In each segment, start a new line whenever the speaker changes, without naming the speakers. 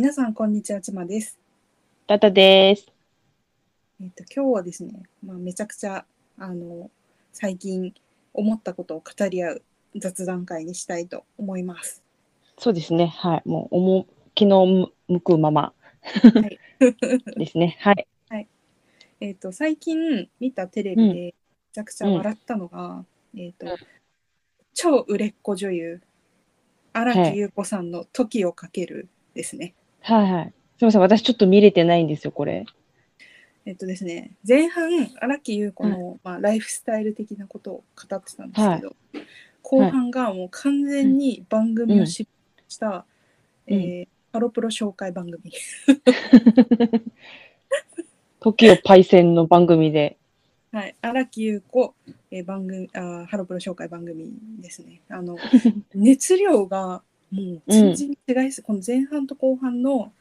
皆さん、こんにちは、ちまです。
タタです。
えっ、と、今日はですね、まあ、めちゃくちゃ、あの、最近思ったことを語り合う雑談会にしたいと思います。
そうですね。はい。もう、思気の向くまま
はい。
ですね。はい。
えっと、最近見たテレビでめちゃくちゃ笑ったのが、えっ、と、
うん
超売れっ子女優、荒
はい
木優子さんの時をかけるですね。
はいはい。すみません。私ちょっと見れてないんですよ、これ。
えっとですね、前半、荒木優子の、まあ、ライフスタイル的なことを語ってたんですけど、後半がもう完全に番組を失敗した、
うん
えーハロプロ紹介番組。
時をパイセンの番組で。
はい、荒木優子、えー番組あーハロプロ紹介番組ですね。あの 熱量がもう全然違いす、この前半と後半の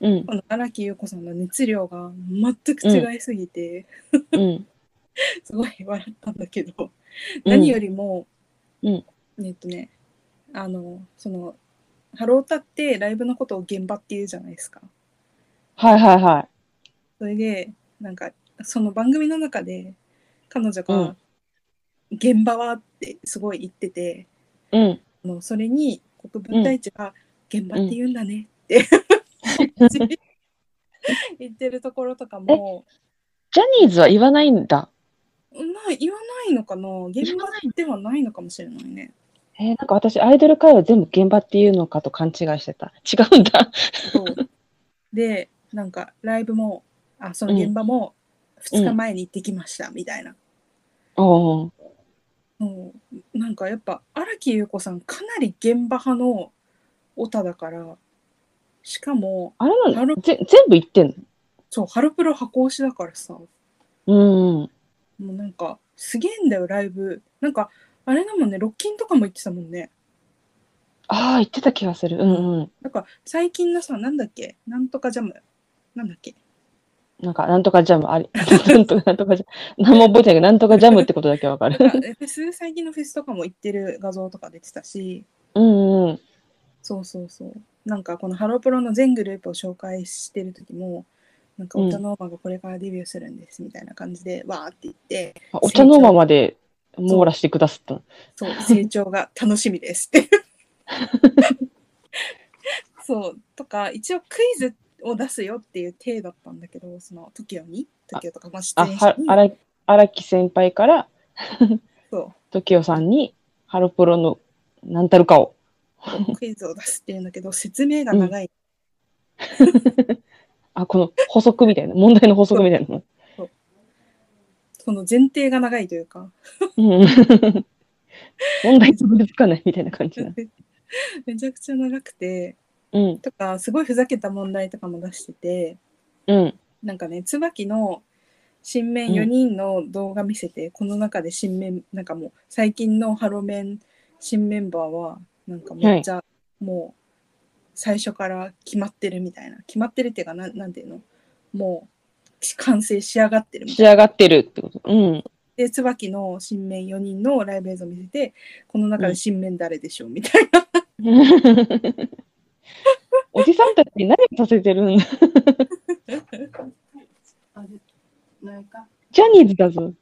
うん。
この荒木優子さんの熱量が全く違いすぎて、
うん。
すごい笑ったんだけど、
うん
何よりも、
うん
えっとねあのそのハロータってライブのことを現場っていうじゃないですか。
はいはいは
それでなんかその番組の中で彼女が
うん「
現場は?」ってすごい言ってて、
い。うん。
あのそれに国分太一が「現場って言うんだね」って、言ってるところとかも
ジャニーズは言わないんだ。
まあ言わないのかな現場ではないのかもしれないね。
えーなんか私、アイドル界は全部現場っていうのかと勘違いしてた。違うんだ。
そうでなんかライブもあその現場も2日前に行ってきましたみたいな。
おー
もうなんかやっぱ荒木優子さんかなり現場派のオタだからしかも
あれなのぜ全部言ってん
そうハロプロ箱推しだからさ。も
のうん。
うなんかすげえんだよライブ。なんかあれだもんねロッキンとかも行ってたもんね。
ああ、言ってた気がする。うんうん。
なんか最近のさなんだっけ？なんとかジャム。なんだっけ？
なんか、なんとかジャム、あり、なんとか、なんとかジャム、何も覚えてないけど、なんとかジャムってことだけわかる。
なんかフェス最近のフェスとかも行ってる画像とか出てたし
うんうん。
そうそうそう。なんかこのハロプロの全グループを紹介してる時も、なんか
うん
お茶の間がこれからデビューするんですみたいな感じで、わーって言って、
あお茶の間まで網羅してくださった。
そう、成長が楽しみですって。そう、とか、一応クイズを出すよっていう体だったんだけど、その TOKIO に、TOKIO とか、まあ、出
あ、は、
演者に、
荒木荒木先輩から、
そ
TOKIO さんに、ハロプロの何たるかを。
う、クイズを出すっていうんだけど、説明が長い。
あ、この補足みたいな、問題の補足みたいなの。
その前提が長いというか、
うん。問題と結びつかないみたいな感じな。
めちゃくちゃ長くて、
うん、
とか、すごいふざけた問題とかも出してて、
うん、
なんかね、椿の新面4人の動画見せて、この中で新面、なんかもう最近のハロメン新メンバーは、なんかめっちゃもう最初から決まってるみたいな。決まってるっていうか、なんなんていうの？もう完成し上がってるみたいな。
仕上がってるってこと？うん。
で、椿の新面4人のライブ映像見せて、この中で新面誰でしょう？みたいな。
おじさんたちに何させてるん？ジャニーズだぞ。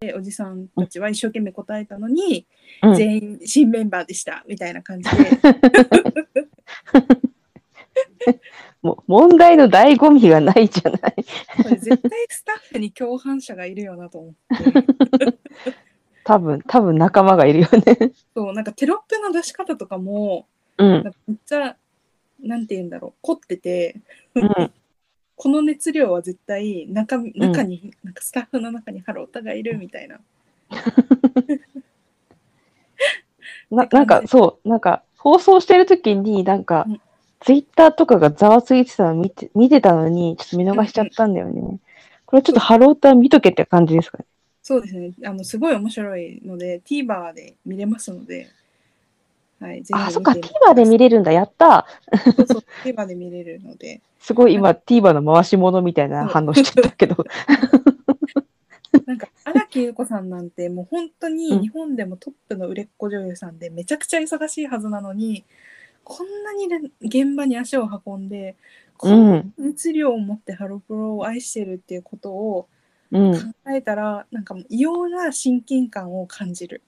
で、おじさんたちは一生懸命答えたのに、
うん
全員新メンバーでしたみたいな感じで。
もう問題の醍醐味がないじゃない。
これ絶対スタッフに共犯者がいるよなと思って。
多分、多分仲間がいるよね。
そう、なんかテロップの出し方とかも、
うん
めっちゃ、なんて言うんだろう、凝ってて、
うん。
この熱量は絶対中身中に、なんかスタッフの中にハロータがいるみたいな。
ななんかそう、なんか放送してる時になんか、
うん
ツイッターとかがざわついてたの見て見てたのに、ちょっと見逃しちゃったんだよね。これちょっとハローター見とけって感じですかね。
そうですね、あのすごい面白いので、TVer で見れますので、はい、
あ、そっか、TVer で見れるんだ。やった
そうそう、TVer で見れるので、
すごい今、TVer の回し物みたいな反応してたけど。
なんか荒木優子さんなんてもう本当
うん
に日本でもトップの売れっ子女優さんでめちゃくちゃ忙しいはずなのに、こんなにれ現場に足を運んでこ
うん
な熱量を持ってハロプロを愛してるっていうことを
うん。
考えたら、なんかもう異様な親近感を感じる。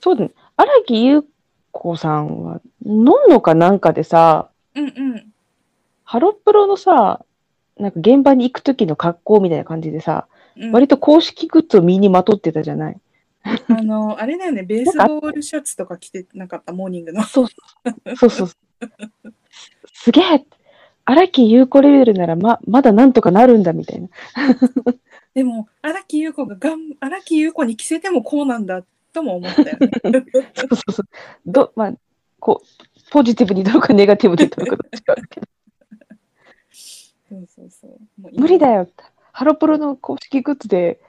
そうだね。荒木優子さんは、のんのかなんかでさ、
うんうん。
ハロプロのさ、なんか現場に行く時の格好みたいな感じでさ、
うん、
割と公式グッズを身にまとってたじゃない
あの、あれだよね、ベースボールシャツとか着てなかった、モーニングの。
そうそうそう。すげえ荒木優子レベルならま、まだなんとかなるんだみたいな。
でも、荒木優子ががん、荒木優子に着せてもこうなんだとも思ったよね。
そうそうそう。ど、まあ、こう、ポジティブにどうかネガティブにどうかどっちかあるけど。
そうそうそう。もう
無理だ。よ。ハロプロの公式グッズで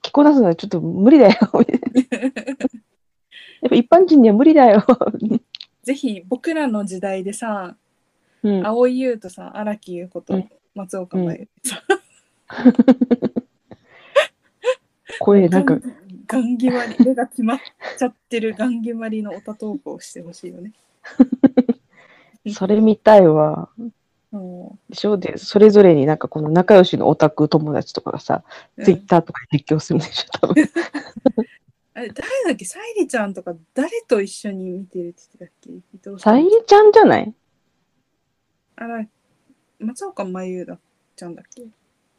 着こなすのはちょっと無理だよ。やっぱ一般人には無理だよ。
ぜひ、僕らの時代でさ、
うん、
蒼井優とさ、荒木優子と
うん
松岡茉優さ、
声なんか、
ガン決まり、目が決まっちゃってるガン決まりのオタトークをしてほしいよね。
それ見たいわ。
そ
でしょで、それぞれになんかこの仲良しのオタク友達とかがさ、
う
ツイッターとかで実況するんでしょ、多分。
あれ誰だっけ、さいりちゃんとか誰と一緒に見てるって言ってたっけ？伊藤さ
さ
ん
ゆりちゃんじゃない？
あら、松岡真優だちゃんだっけ？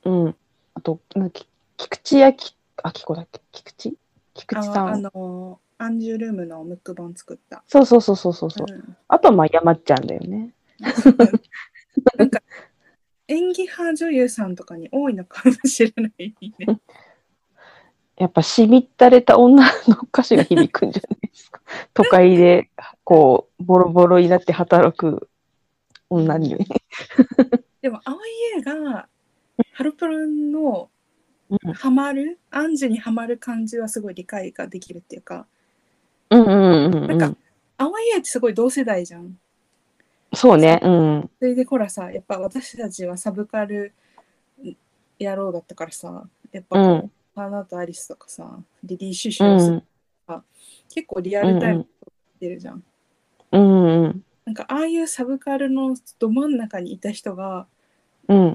うん。あと、なんか、き菊池あき、あきこだっけ？菊池？菊池さ
ああ
ん。
の、アンジュルームのムック版作った。
そうそうそうそうそうそう。
うん
あとはまあ山ちゃんだよね。
なんか演技派女優さんとかに多いのかもしれないね。
やっぱしみったれた女の歌詞が響くんじゃないですか。都会で、こう、ボロボロになって働く女に。
でも、蒼井優がハロプロの
うん
ハマる、アンジュにハマる感じはすごい理解ができるっていうか、
うんうんうんうん。
なんか蒼井優ってすごい同世代じゃん。
そうね。うん。
それでほらさ、やっぱ私たちはサブカル野郎だったからさ、やっぱこう、
うん。
アナとアリスとかさ、リリー・シュシ
う
ュをする
ん。
結構リアルタイムで撮ってるじゃん。
うんうん。
なんかああいうサブカルのど真ん中にいた人が、
うん。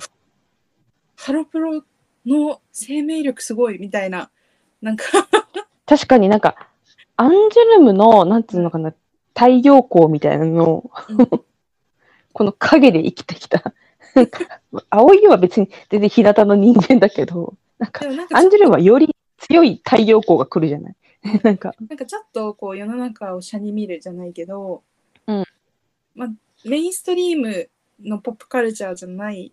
ハロプロの生命力すごいみたいな、なんか。
確かになんか、アンジュルムの、なんていうのかな、太陽光みたいなのを、
うん。
この影で生きてきた。青いは別に全然日向の人間だけど、なんか
なんか
アンジュルムはより強い太陽光が来るじゃない？なんか、
なんかちょっとこう世の中を斜に見るじゃないけど、
うん。
まあ、メインストリームのポップカルチャーじゃない。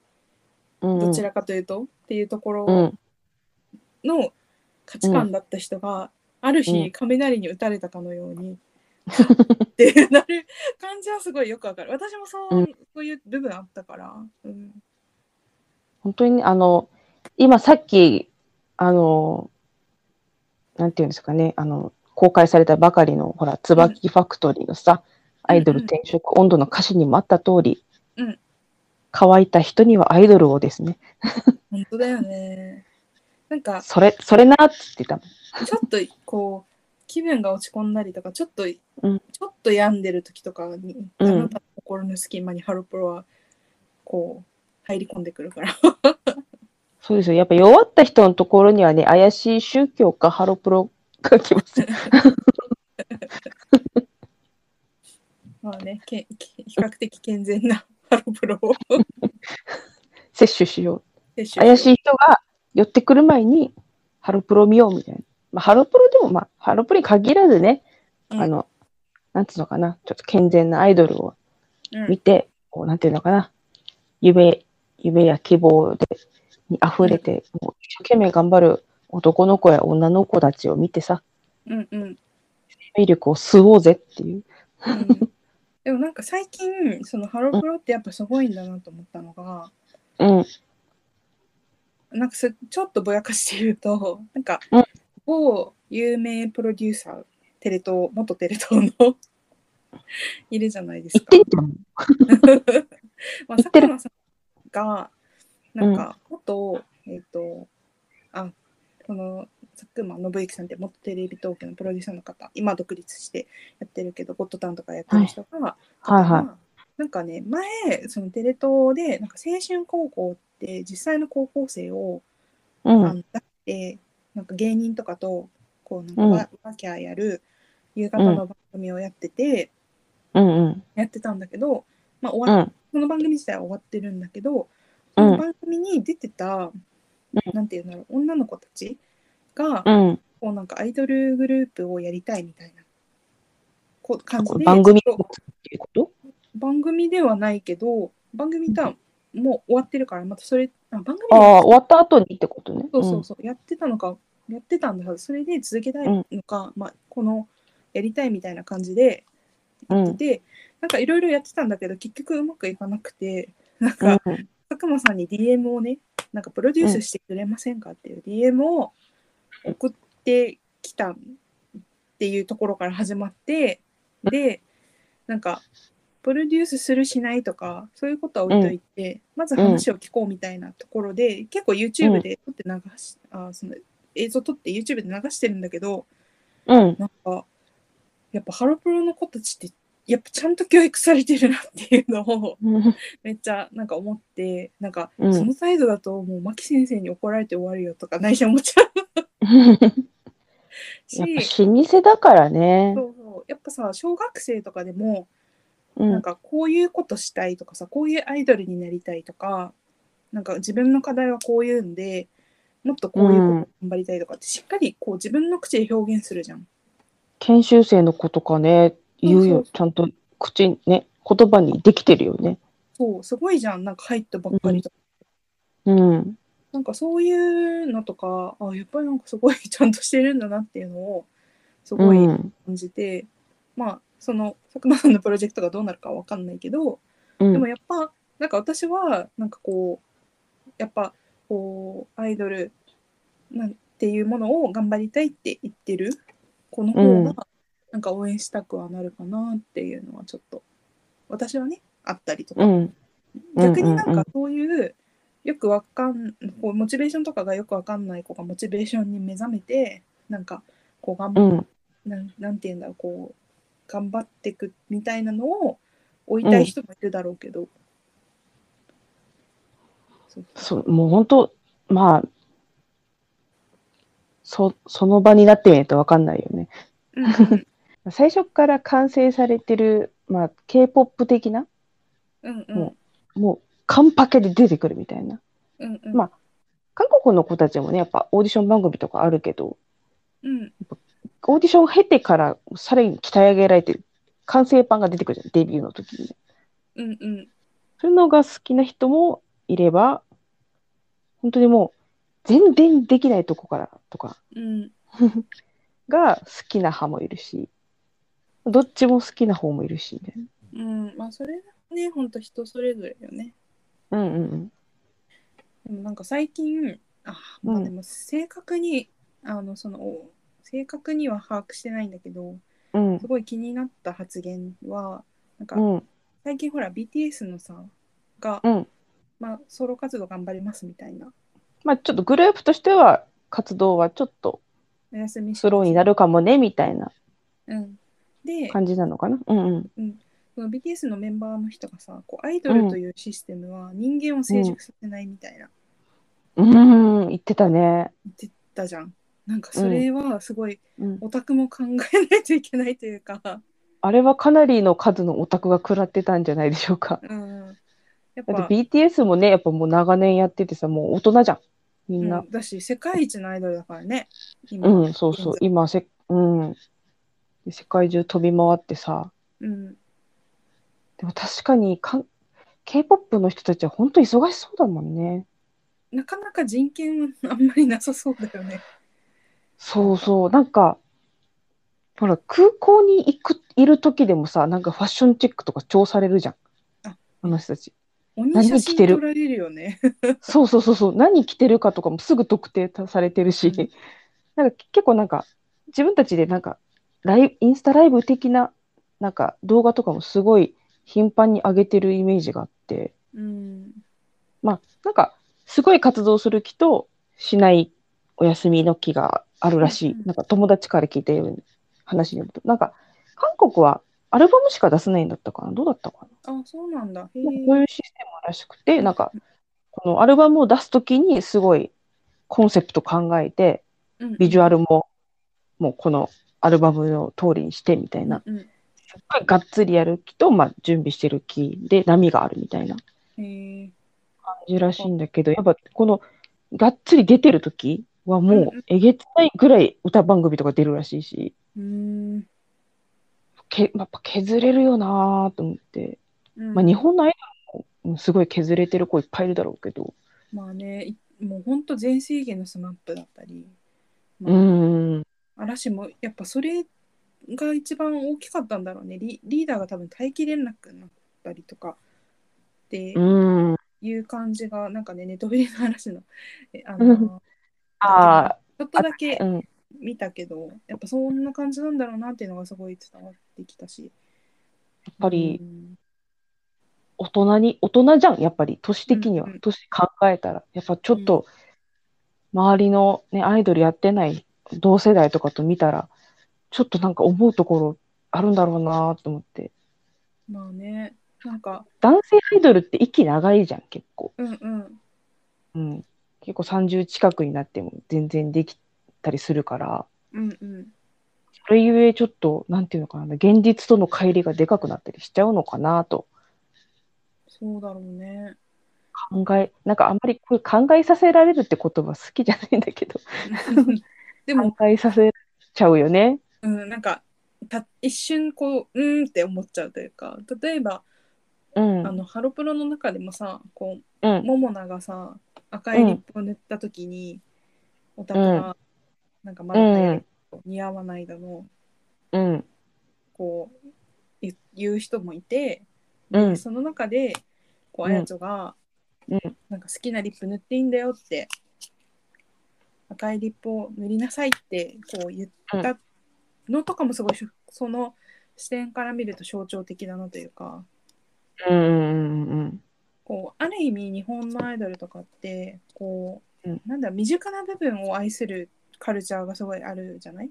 うん。
どちらかというと、っていうとこ
う
ろ
ん。
の価値観だった人が、ある
う
日
ん。
雷に打たれたかのように、ってなる感じはすごいよくわかる。私もそう,、
うん。
そういう部分あったから、うん、
本当にね、あの、今さっき、あの、なんていうんですかね、あの、公開されたばかりの、ほら、椿ファクトリーのさ、アイドル転職温度の歌詞にもあった通り、
うん
乾いた人にはアイドルをですね。
本当だよねなんか
それ、それなっつってた。
ちょっとこう気分が落ち込んだりとかちょっと、
ん
ちょっと病んでる時とかに、
うん
あなたの心の隙間にハロプロはこう入り込んでくるから
そうですよ。やっぱ弱った人のところにはね、怪しい宗教かハロプロが来ますよ。
まあねけけ比較的健全なハロプロを。
摂取しよう。怪しい人が寄ってくる前に、ハロプロ見ようみたいな。まあ、ハロプロでも、まあ、ハロプロに限らずね、
うん。
あの、なんつうのかな、ちょっと健全なアイドルを
うん。
見て、こう、なんていうのかな、夢、夢や希望で、に溢れて、もう一生懸命頑張る男の子や女の子たちを見てさ、
うんうん。
魅力を吸おうぜっていう。
うんでもなんか最近そのハロプロってやっぱすごいんだなと思ったのが、
うん、
なんかすちょっとぼやかして言うとなんか
うん。
某有名プロデューサーテレ東元テレ東のいるじゃないです
言
か
ってんじゃん。
まあ、
言ってる
佐久間さんがなんか元、えっ、とあこの佐久間信之さんって元テレビ東京のプロデューサーの方今独立してやってるけどゴッドタンとかやってる人が、
はいは
なんかね前そのテレ東でなんか青春高校って実際の高校生を、
うん。
あの出してなんか芸人とかとこうなんかわ,、わきゃやる夕方の番組をやってて、
うんうん。
やってたんだけど、まあ、終わっ
うん。
その番組自体は終わってるんだけど、
う
その
ん。
番組に出てた、なんていうんだろう女の子たちが、
うん。
こうなんかアイドルグループをやりたいみたいなこう感じで
番組っていうこと？
番組ではないけど番組とはもう終わってるからまたそれあ番組
あ終わった後にってことね。
そうそうそう、やってたのかやってたんだけどそれで続けたいのか、まあ、このやりたいみたいな感じで
うん。
やってて、なんかいろいろやってたんだけど結局うまくいかなくてなん
う
か
ん。
佐久間さんに DM をねなんかプロデュースしてくれませんかっていう DM を送ってきたっていうところから始まってでなんかプロデュースするしないとかそういうことは置いといて、まず話を聞こうみたいなところで、結構 YouTube で撮って流し、あその映像撮って YouTube で流してるんだけど
うん。
なんかやっぱハロプロの子たちってやっぱちゃんと教育されてるなっていうのを
うん。
めっちゃなんか思ってなんか、
うん
その態度だともう牧先生に怒られて終わるよとか内心思っちゃうし
やっぱ老舗だからね。
そうそうやっぱさ小学生とかでも
うん。
なんかこういうことしたいとかさこういうアイドルになりたいとかなんか自分の課題はこういうんでもっとこういうこと頑張りたいとかってしっかりこう自分の口で表現するじゃん。
研修生の子とかね、言うよ。ちゃんと口にね、言葉にできてるよね。
そうすごいじゃんなんか入ったばっかりとか、
うん。
なんかそういうのとかあやっぱりなんかすごい ちゃんとしてるんだなっていうのをすごい
うん。
感じて、まあその佐久間さんのプロジェクトがどうなるかわかんないけど、
うん
でもやっぱなんか私はなんかこうやっぱこうアイドルなんていうものを頑張りたいって言ってる子の方
うん
がなんか応援したくはなるかなっていうのはちょっと私はねあったりとか、
うん。
逆になん
うんうんうん
かそういうよくわかんこうモチベーションとかがよくわかんない子がモチベーションに目覚めてなんかこう頑張
うん。
なんなんて言うんだろうこう頑張っていくみたいなのを追いたい人もいるだろうけど、そう
そう、もう本当、まあ、そ、その場になってみないとわかんないよね。
うんうん
最初から完成されてる、まあ、K-POP 的な、
うんうん
ももう、カンパケで出てくるみたいな。
うんうん
まあ韓国の子たちもね、やっぱオーディション番組とかあるけど、
うん
オーディションを経てからさらに鍛え上げられてる完成版が出てくるじゃん、デビューの時に。
うんうん
そういうのが好きな人もいれば、本当にもう、全然できないとこからとか
うん
が好きな派もいるし、どっちも好きな方もいるし、ね。
うんまあそれはねほんと人それぞれよね
うんうんうん。
でもなんか最近あま
うん
あでも正確に、あのその正確には把握してないんだけど
うん
すごい気になった発言はなんか
うん
最近ほら BTS のさが、
うん。
まあ、ソロ活動頑張りますみたいな
まあちょっとグループとしては活動はちょっと
お休みし
スローになるかもね、みたいな
うん、で
感じなのかな？うんうん。
その BTS のメンバーの人がさこうアイドルというシステムは人間を成熟させないみたいな
うん、言ってたね。
言ってたじゃん。なんかそれはすごい
うん、
オタクも考えないといけないというか、
あれはかなりの数のオタクが食らってたんじゃないでしょうか。
うん、やっ
だ
ぱ
って BTS もね、やっぱもう長年やっててさ、もう大人じゃん。みんな。
うんだし世界一のアイドルだからね今
うん、そうそう。今せ、うん。世界中飛び回ってさ。
うん、
でも確かにかん K-POP の人たちは本当忙しそうだもんね。
なかなか人権はあんまりなさそうだよね。
そうそう。なんか、ほら、空港に行く、いる時でもさ、なんかファッションチェックとか超されるじゃん。
あ
あの人たち。
鬼
何着てる？
撮られるよね。
そうそうそうそう。何着てるかとかもすぐ特定されてるし、
うん
なんか結構なんか、自分たちでなんか、ライブ、インスタライブ的な、なんか動画とかもすごい頻繁に上げてるイメージがあって、
うん、
まあ、なんか、すごい活動する気としないお休みの気があるらしい。
うんうん。
なんか友達から聞いたように話によると。なんか、韓国はアルバムしか出せないんだったかな。どうだったかな。
あ、そうなんだ。へ
こういうシステムらしくて、なんか、このアルバムを出すときにすごいコンセプト考えて、ビジュアルももうこのアルバムの通りにしてみたいな、
うん
がっつりやる気と、まあ、準備してる気で波があるみたいな。感じらしいんだけど、やっぱこのがっつり出てる時はも
うんう
うん。えげつないぐらい歌番組とか出るらしいし、
うーん。
けやっぱ削れるよなと思って、
うん。
まあ、日本のアイドルもうんすごい削れてる子いっぱいいるだろうけど、
まあね、いもう本当全盛期のスマップだったり、ま
う
あ
ん、
嵐もやっぱそれが一番大きかったんだろうね。リリーダーが多分待機連絡になったりとか。って
うん、
いう感じが、なんかね、ネットフリの話の、えあ
うん。
の、
ああ、
ちょっとだけ
うん、
見たけど、やっぱそんな感じなんだろうなっていうのがすごい伝わってきたし。
やっぱり
うん。
大人に、大人じゃん、やっぱり、年的には。
うんうん。
年考えたら。やっぱちょっと、周りのね、アイドルやってない同世代とかと見たら、ちょっとなんか思うところあるんだろうなと思って。
まあね、なんか、
男性アイドルって息長いじゃん、結構。
うんうん。
うん。結構30近くになっても全然できたりするから、
うんうん。
それゆえちょっと、なんていうのかな、現実との乖離がでかくなったりしちゃうのかなと
そうだろうね。
考え、なんかあんまりこれ考えさせられるって言葉好きじゃないんだけど、
でも、
考えさせちゃうよね。
うん、なんかた一瞬こううーんって思っちゃうというか例えば、
うん。
あのハロプロの中でもさこ
う。
うんモモナがさ赤いリップを塗った時に、オタクがなんかまだ流行り似合わないだの、
うん。
こう言言う人もいて、で
うん。
その中でこう
うん
あやちょが、
うん
なんか好きなリップ塗っていいんだよって赤いリップを塗りなさいってこう言ったのとかもすごいその視点から見ると象徴的だなというか
うん。うん。
こうある意味日本のアイドルとかってこう、
うん
なんだ身近な部分を愛するカルチャーがすごいあるじゃない、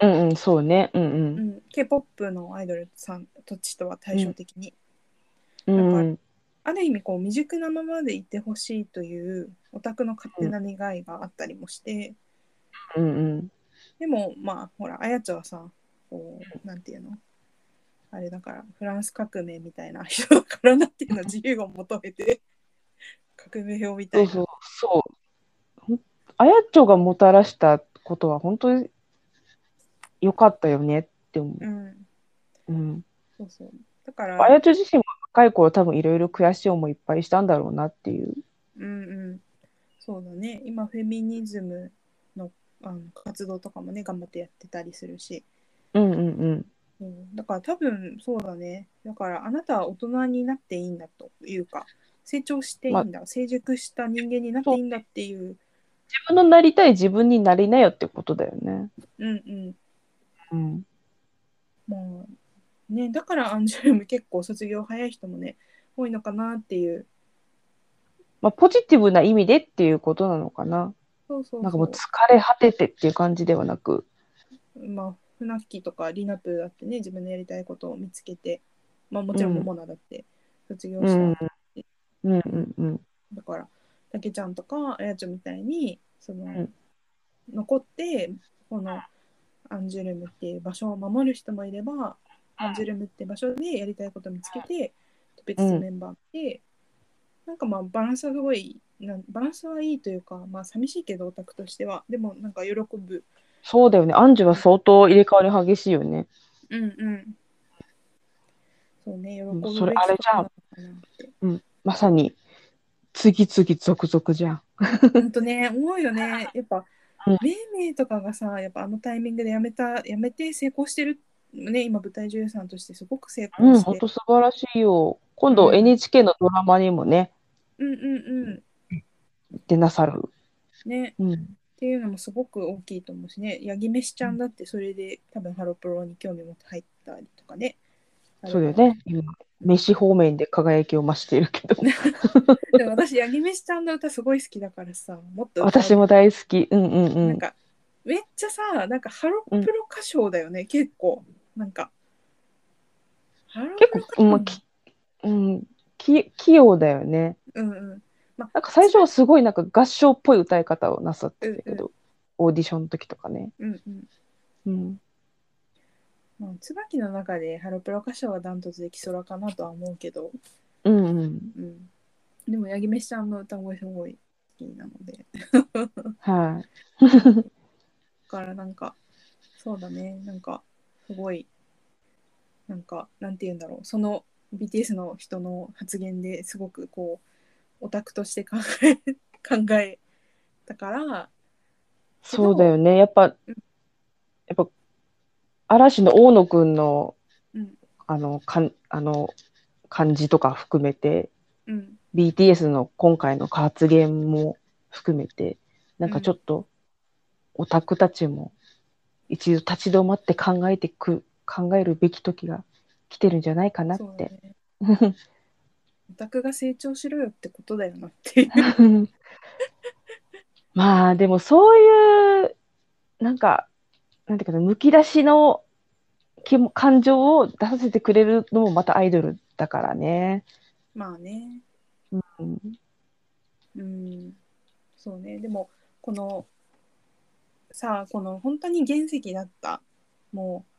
うん。うん。そうね。うん。う。
うんん、K-POP のアイドルさんたちとは対照的に、
うん。
ある意味こう未熟なままでいてほしいというオタクの勝手な願いがあったりもして、
うん。うん。
でもまあほらあやちゃんはさこうなんていうの？あれだからフランス革命みたいな 人だからなっていうの自由を求めて革命表みたいうな
そそう。そう。あやっちょがもたらしたことは本当に良かったよねって思う。
うん
うん。
そうそうだから
あやちょ自身も若い頃多分いろいろ悔しい思いいっぱいしたんだろうなっていう。
うんうんそうだね今フェミニズムのあの活動とかもね頑張ってやってたりするし、
うんうんうん。
うん、だから多分そうだねだからあなたは大人になっていいんだというか成長していいんだ、成熟した人間になっていいんだっていう
自分のなりたい自分になりなよってことだよね。
うんうん
うん。
まあねだからアンジュルム結構卒業早い人もね多いのかなっていう
まあ、ポジティブな意味でっていうことなのかな。
そうそう
なんかもう疲れ果ててっていう感じではなく。
まあフナッキーとかリナプーだってね自分のやりたいことを見つけてまあもちろん
うん
モモナだって卒業した、
うん。うんうんうん。
だからたけちゃんとかあやちゃんみたいにその、
ん
残ってこのアンジュルムっていう場所を守る人もいればアンジュルムって場所でやりたいことを見つけて別々メンバーで、なんかまあバランスはすごいなんバランスはいいというかまあ寂しいけどオタクとしてはでもなんか喜ぶ
そうだよね。アンジュは相当入れ替わり激しいよね。
うんうんそうね喜ぶ
それあれじゃん
ことなのかなって
まさに、次々続々じゃん。
ほんとね、思うよね。やっぱ、
うん
めいめいとかがさ、やっぱあのタイミングでやめた、やめて成功してる、ね、今舞台女優さんとしてすごく成
うん、
功して。
ほんと素晴らしいよ。今度
うん
NHK のドラマにもね、
うんうんうん。
出なさる。
ね、
うん。
っていうのもすごく大きいと思うしね、ヤギメシちゃんだってそれで多分ハロプロに興味持って入ったりとかね。
そうだよね。今、飯方面で輝きを増しているけど。
でも私、ヤギメシちゃんの歌すごい好きだからさ、もっと
私も大好き。うんうんうん。
なんか、めっちゃさ、なんかハロプロ歌唱だよね、結構。なんか、ハロ
結
プロ
構、まあ、きうん、き器用だよね。
うんうん。まあ、
なんか最初はすごいなんか合唱っぽい歌い方をなさってたけ
うん
ど、オーディションの時とかね。
うんうん。
うん。
まあ、椿の中でハロプロ歌唱はダントツで基礎かなとは思うけど、
うんうん。
うん。でも、八木めしちゃんの歌声すごい好きなので。
はい。
だからなんか、そうだね、なんか、すごい、なんか、なんて言うんだろう、その BTS の人の発言ですごくこう、オタクとして考え、考えたから、
そうだよね。やっぱ、やっぱ、嵐の大野くんの、
うん、
あの、かん、あの、感じとか含めて、
うん、
BTS の今回の発言も含めて、なんかちょっと、オタクたちも一度立ち止まって考えてく、考えるべき時が来てるんじゃないかなって。
ね。オタクが成長しろよってことだよなっていう。
まあ、でもそういう、なんか、なんていうかな、むき出しの気も感情を出させてくれるのもまたアイドルだからね。
まあね。
うん、
うん、そうね。でも、この、さあ、この本当に原石だった、もう、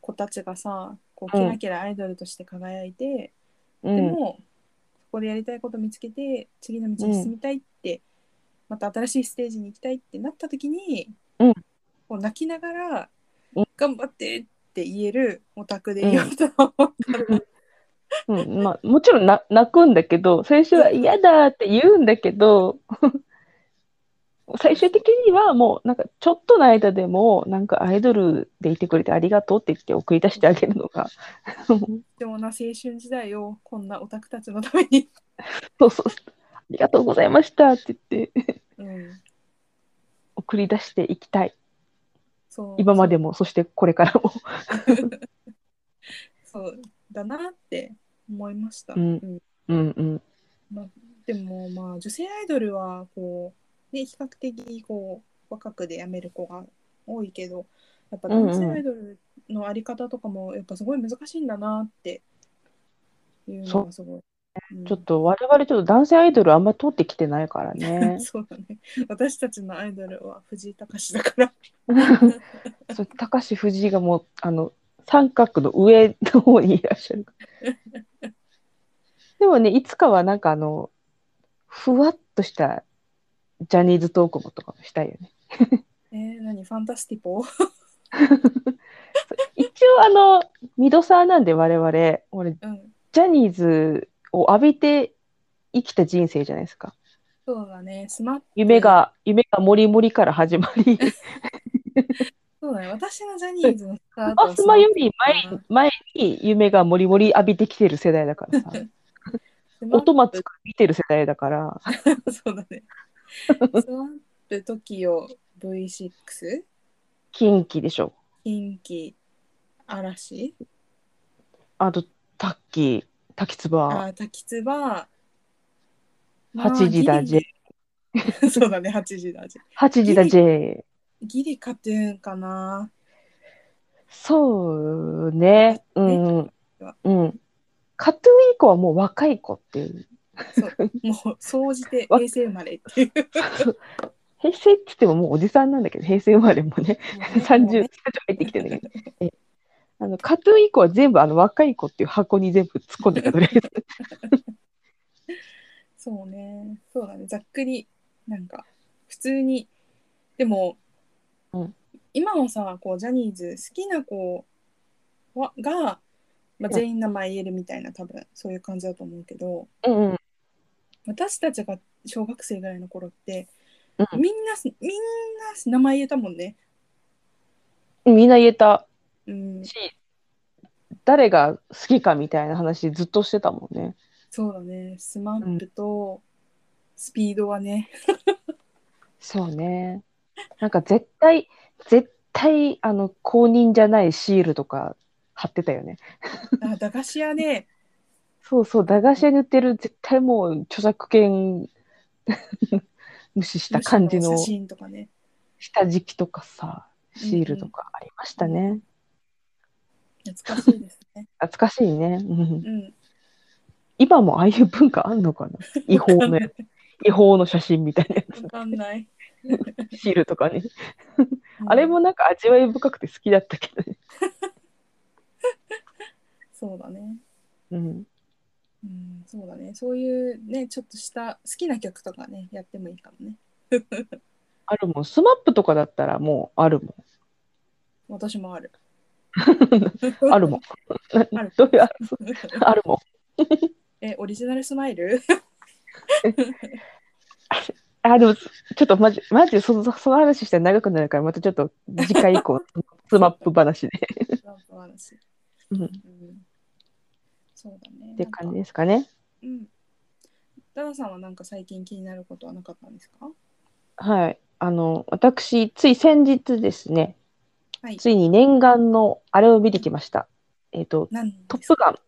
子たちがさ、こう、
うん
キラキラアイドルとして輝いて、
うん、
でも、そこでやりたいこと見つけて、次の道に進みたいって、また新しいステージに行きたいってなった時に、
うん。
こう泣きながら、
うん。
頑張ってって言えるオタクでいようと思うから、
うん、まあ、もちろんな泣くんだけど、最初は嫌だって言うんだけど、最終的にはもう、なんか、ちょっとの間でも、なんか、アイドルでいてくれてありがとうって言って送り出してあげるのが、
でもな、青春時代をこんなオタクたちのために、
そうそう、ありがとうございましたって言って、
うん、
送り出していきたい。
そう。
今までも、そしてこれからも。
そうだなって思いました。
うん。
うん。
うんうん。
でもまあ女性アイドルはこう、ね、比較的こう若くで辞める子が多いけどやっぱ男性アイドルのあり方とかもやっぱすごい難しいんだなっていうのがすごい。うん
ちょっと我々ちょっと男性アイドルあんま通ってきてないからね。
そうだね私たちのアイドルは藤井隆だから
そう高橋藤井がもうあの三角の上の方にいらっしゃる。でもね、いつかはなんかあの、ふわっとしたジャニーズトークもとかもしたいよね。
えー、何？ファンタスティポ？
一応あの、ミドサーなんで我々、俺、
うん。
ジャニーズを浴びて生きた人生じゃないですか。
そうだね。スマ
夢が、夢がもりもりから始まり、
そうだね。私のジャニーズのスタートは
アスマより前前に夢がもりもり浴びてきてる世代だからさ、音松見てる世代だから、
プそうだね スマップ TOKIO V6
近畿でしょ。
近畿嵐？
あと、タッキー、滝つば、
あ滝つば
8時だ J、
ジ そうだね8時だ J
8時だ J。
ギリカトゥーンかな
そうね。うん。うん。カトゥー以降はもう若い子っていう。
そう。もう総じて
わ
平成生まれっていう。
平成って言ってももうおじさんなんだけど、平成生まれもね、30、
もうね。
30入ってきてるんだけど。えあのカトゥー以降は全部あの若い子っていう箱に全部突っ込んでたとりあえず。
そうね。そうだね。ざっくりなんか普通に。でも、
うん。
今はさこうジャニーズ好きな子はが、まあ、
ん。
全員名前言えるみたいな多分そういう感じだと思うけど。
うんうん。
私たちが小学生ぐらいの頃って、
うん
みんなみんな名前言えたもんね。
みんな言えた
うん、
し、誰が好きかみたいな話ずっとしてたもんね。
そうだねスマップとスピードはね、
そうね。なんか絶対、絶対、あの、公認じゃないシールとか貼ってたよね。
あ駄菓子屋で
そうそう、駄菓子屋に売ってる絶対もう著作権 無視した感じの
写真とかね。
下敷きとかさ、シールとかありましたね。
懐かしいですね。
懐かしいね。うん
うん。
今もああいう文化あんのかな？違法のやつ。違法の写真みたいなや
わかんない。
つ。シールとかね。あれもなんか味わい深くて好きだったけどね。
そうだね。
うん。
うん、そうだね。そういうね、ちょっとした好きな曲とかね、やってもいいかもね。
あるもん。スマップとかだったらもうあるも
私もある。
ん。あるもん。
ある
どういうあるもん。
え、オリジナルスマイル？
あ、でも、ちょっとマジ、マジでそのその話したら長くなるから、またちょっと次回以降、スマップ話で。
なんか話
うん。っ
うんそうだね。
て感じですかね。
うん。ダダさんはなんか最近気になることはなかったんですか？
はい。あの、私、つい先日ですね、
はい。
ついに念願のあれを見てきました。えっ、と、
何
トップガン、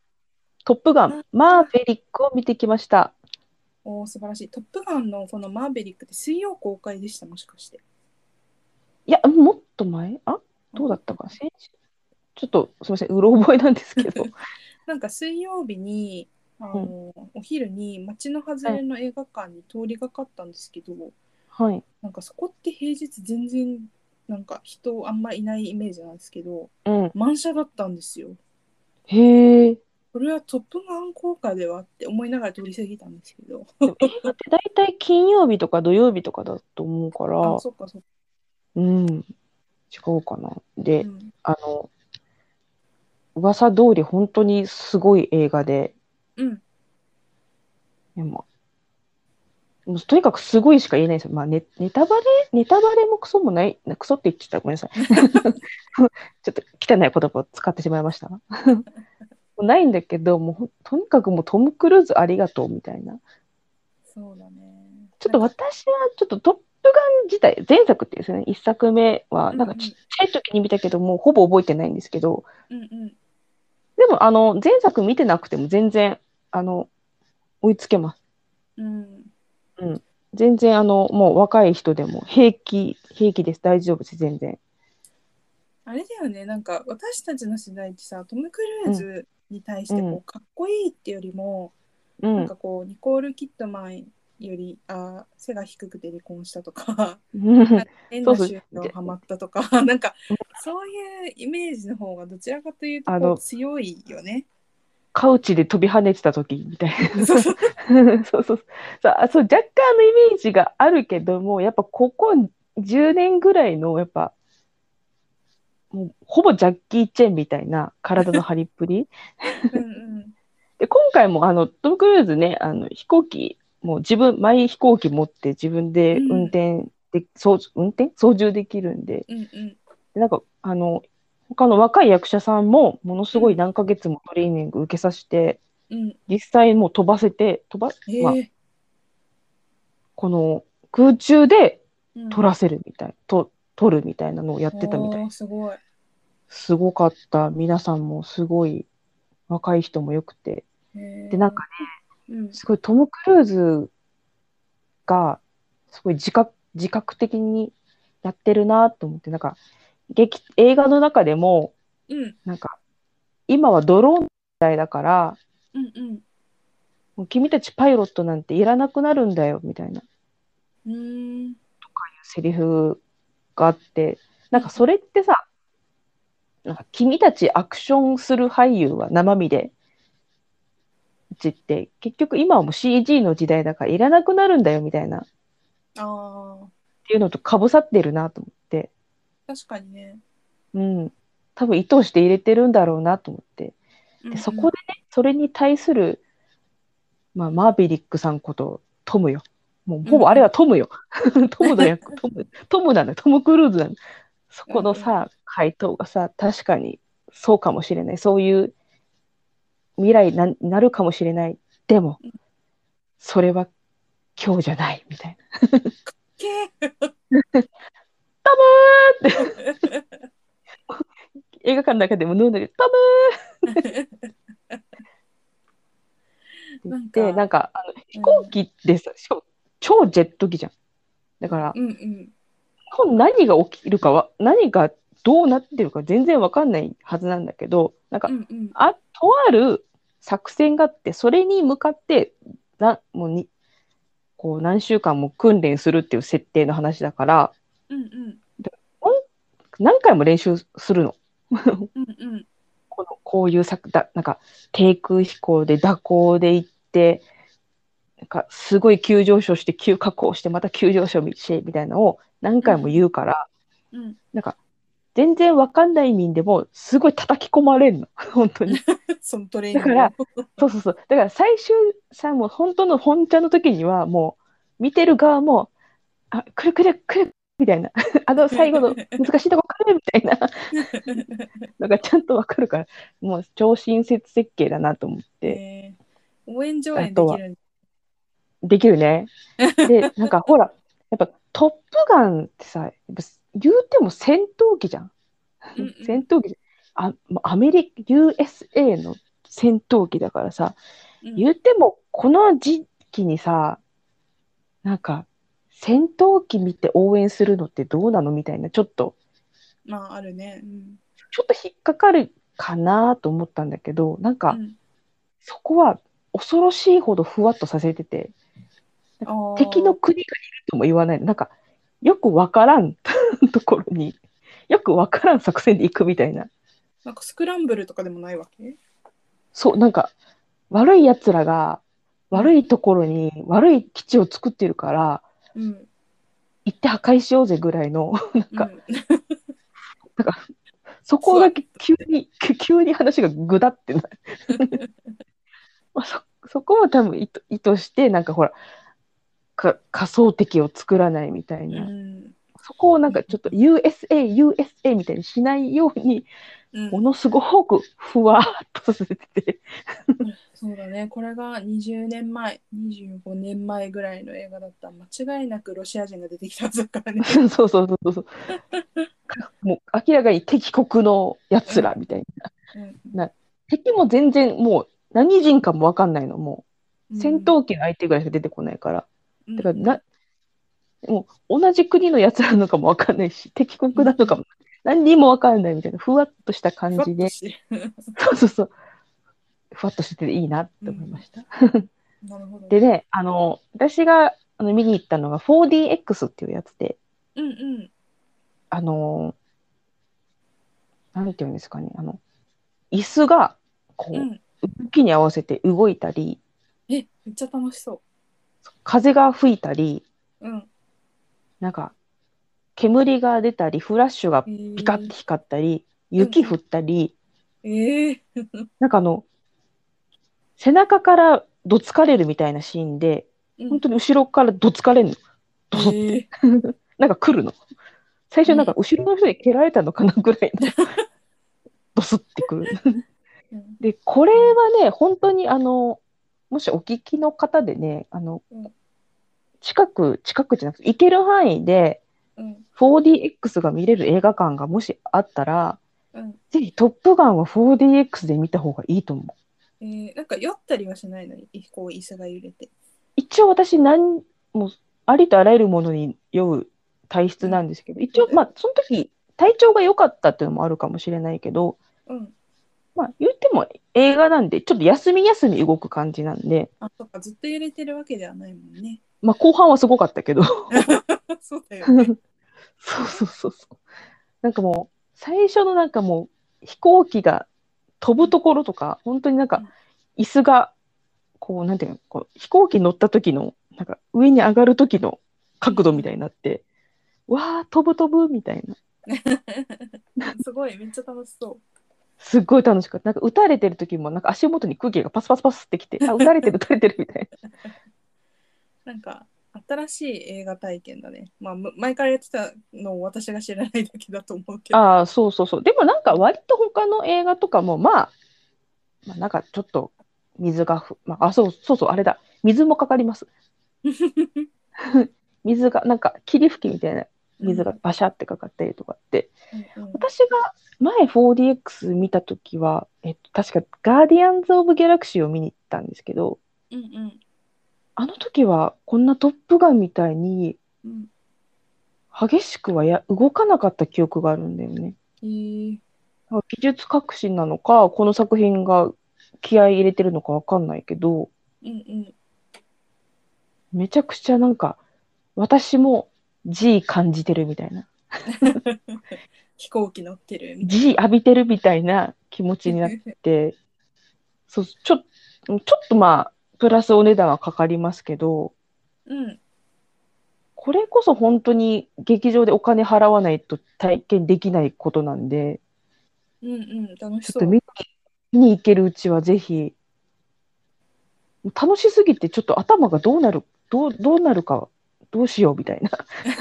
トップガン、マーヴェリックを見てきました。
おー素晴らしい。トップガンのこのマーベリックって水曜公開でした、もしかして。
いや、もっと前？あ？どうだったかな？先週？ちょっと、すみません、うろ覚えなんですけど。
なんか水曜日に、あのお昼に街の外れの映画館に通りがかったんですけど、
はい。
なんかそこって平日全然なんか人あんまいないイメージなんですけど、
うん。
満車だったんですよ。
へえ。
これはトップガン効果ではって思いながら通り過ぎたんですけど。
でも映画って大体金曜日とか土曜日とかだと思うから
あ、、そっかそっか。
うん。違うかな。で、
うん
あの、噂通り本当にすごい映画で、
うん。
でももうとにかくすごいしか言えないですよ。まあネ、ネタバレ？ネタバレもクソもない、クソって言っちゃったらごめんなさい。ちょっと汚い言葉を使ってしまいました。もうないんだけど、もうほんとにかくもうトム・クルーズありがとうみたいな。
そうだね。
ちょっと私はちょっとトップガン自体、前作っていうんですよね、一作目は、なんかちっちゃい時に見たけど、もうほぼ覚えてないんですけど、
うんうん。
でもあの、前作見てなくても全然、あの、追いつけます。
うん。
全然あの、もう若い人でも平気、平気です。大丈夫です、全然。
あれだよね、なんか私たちの世代ってさ、トム・クルーズに対してこう、
うん
かっこいいってよりも、
うん
なんか。こう、ニコール・キッドマンよりあ背が低くて離婚したとか、変な宗教ハマったとか、なんかそういうイメージの方がどちらかというと強いよね。
カウチで飛び跳ねてた時みたいな。
そうそう。
そうそう。若干のイメージがあるけどもやっぱここ10年ぐらいのやっぱもうほぼジャッキー・チェンみたいな体の張りっぷり。
うんうん。
で今回もあのトム・クルーズねあの飛行機もう自分マイ飛行機持って自分で運転で、操運転？操縦できるんで。
うんうん。
でなんかあの他の若い役者さんもものすごい何ヶ月もトレーニング受けさせて、
うん。
実際もう飛ばせて飛ば、
え。
まあ、
ー
この空中で
うん。
撮らせるみたい、と撮るみたいなのをやってたみたい。
すごい。
すごかった。皆さんもすごい若い人もよくて。でなんか
ね、うん。
すごいトム・クルーズがすごい自覚自覚的にやってるなと思ってなんか劇映画の中でも
うん。
なんか今はドローンの時代だから
うんうん。
もう君たちパイロットなんていらなくなるんだよみたいな。
うーん。
セリフがあってなんかそれってさなんか君たちアクションする俳優は生身でうちって結局今はもう CG の時代だからいらなくなるんだよみたいな。っていうのとかぶさってるなと思って、
確かにね。
うん、多分意図して入れてるんだろうなと思って。
うんうん。
でそこでねそれに対する、まあ、マーベリックさんことトムよ。もうほぼあれはトムよ、トムの役 トムトムなのよ。トム・クルーズなの。そこのさ、回答がさ確かにそうかもしれない。そういう未来ななるかもしれない。でも
うん
それは今日じゃないみたい
け
な 映画館の中でも飲んだけどトムー
なんか
なんかあの飛行機でさ、しかも超ジェット機じゃん。だから
うんうん。
何が起きるかは何がどうなってるか全然わかんないはずなんだけど、なんか、
うんうん。
あ、とある作戦があって、それに向かって、な、もうに、こう何週間も訓練するっていう設定の話だから、
うんうん。
何回も練習するの。
うんうん。
このこういう作だ、なんか低空飛行で蛇行で行って、なんかすごい急上昇して急下降してまた急上昇してみたいなのを何回も言うから、
うん。
なんか全然わかんない意味でもすごい叩き込まれるの 本当に。
そのトレーニング
だからそうそうそう。だから最終さもう本当の本ちゃんの時にはもう見てる側もあくるくるくるみたいな あの最後の難しいとこ来るみたいなのがちゃんとわかるからもう超親切設計だなと思って。
えー応援上演できるん
できるね。で、なんかほら、やっぱトップガンってさ、言うても戦闘機じゃん。
うんうん。
戦闘機。あアメリカ、USA の戦闘機だからさ、
うん。
言うてもこの時期にさ、なんか戦闘機見て応援するのってどうなのみたいな、ちょっと、
まああるね。うん。
ちょっと引っかかるかなと思ったんだけど、なんか
うん。
そこは恐ろしいほどふわっとさせてて、敵の国がいるとも言わない。の。なんか、よくわからん ところに、よくわからん作戦で行くみたいな。
なんかスクランブルとかでもないわけ？
そう、なんか、悪い奴らが、悪いところに悪い基地を作ってるから、
うん。
行って破壊しようぜぐらいの、なんか、
うん
そこだけ急に、急に話がぐだってなる。まあそそこも多分意図意図して、なんかほら、か仮想敵を作らないみたいうな。
ん
そこをなんかちょっと USA、USA みたいにしないように、
うん
ものすごくふわーっとさせてて、
そうだね。これが20年前、25年前ぐらいの映画だったら間違いなくロシア人が出てきたはずだからね。
そうそうそうそう。もう明らかに敵国のやつらみたいな。
うん
敵も全然もう何人かもわかんないの。も
う
戦闘機の相手ぐらいしか出てこないから。
うん
だからな、もう同じ国のやつなのかもわかんないし、敵国なのかも何にもわかんないみたいな、ふわっとした感じで、そうそうそう。ふわっとしてていいなって思いました。でね、あの、私があの見に行ったのが 4DX っていうやつで、
うんうん。
あの、なんていうんですかね、あの、椅子が、こう、
うん。
動きに合わせて動いたり、
え、めっちゃ楽しそ
風が吹いたり、
う。うん。
なんか、煙が出たり、フラッシュがピカッて光ったり、雪降ったり、
えー、え
なんかあの、背中からどつかれるみたいなシーンで、
ー、
本当に後ろからどつかれるの。ドソッ
えー、
なんか来るの。最初なんか後ろの人に蹴られたのかなぐらいの。ドスってくる。
うん。
で、これはね、本当にあの、もしお聞きの方でね、あの
うん、
近く、近くじゃなくて、行ける範囲で
うん。
4DX が見れる映画館がもしあったら、
うん。
ぜひトップガンは 4DX で見た方がいいと思う。
えー、なんか酔ったりはしないの？に、こう椅子が揺れて。
一応私何もありとあらゆるものに酔う体質なんですけど、一応まあその時体調が良かったっていうのもあるかもしれないけど、
うん。
まあ言っても映画なんでちょっと休み休み動く感じなんで、
あ、そっか、ずっと揺れてるわけではないもんね。
まあ後半はすごかったけど、
そうだよね。
そうそうそうそう。なんかもう最初のなんかもう飛行機が飛ぶところとか、本当になんか椅子がこうなんていうの、こう飛行機乗った時のなんか上に上がる時の角度みたいになって、わー飛ぶ飛ぶみたいな。
すごい、めっちゃ楽しそ
すっごい楽しかった。なんか撃たれてる時もなんか足元に空気がパスパスパスってきて、あ、撃たれてる撃たれてるみたいな。
う。なんか、新しい映画体験だね。まあ、む前からやってたのを私が知らないだけだと思うけど。
ああ、そうそうそう。でもなんか割と他の映画とかもまあ、まあ、なんかちょっと水がふ、まあ、あ、そうそうそう、あれだ。水もかかります。水が、なんか霧吹きみたいな水がバシャってかかったりとかって。
うんうん
私が前 4DX 見た時は、えっと、確かガーディアンズ・オブ・ギャラクシーを見に行ったんですけど、
うんうん
あの時はこんなトップガンみたいに
うん。
激しくはや動かなかった記憶があるんだよね。
えー、
技術革新なのか、この作品が気合い入れてるのかわかんないけど、
うんうん。
めちゃくちゃなんか、私も G 感じてるみたいな。
飛行機乗ってるみたい
G 浴びてるみたいな気持ちになっ
な。
て、そうちょちょっとまあ、プラスお値段はかかりますけど、
うん。
これこそ本当に劇場でお金払わないと体験できないことなんで、
うんうん。楽しそう。
ちょっと見に行けるうちはぜひ、楽しすぎてちょっと頭がどうなる、どうどうなるか、どうしようみたいな。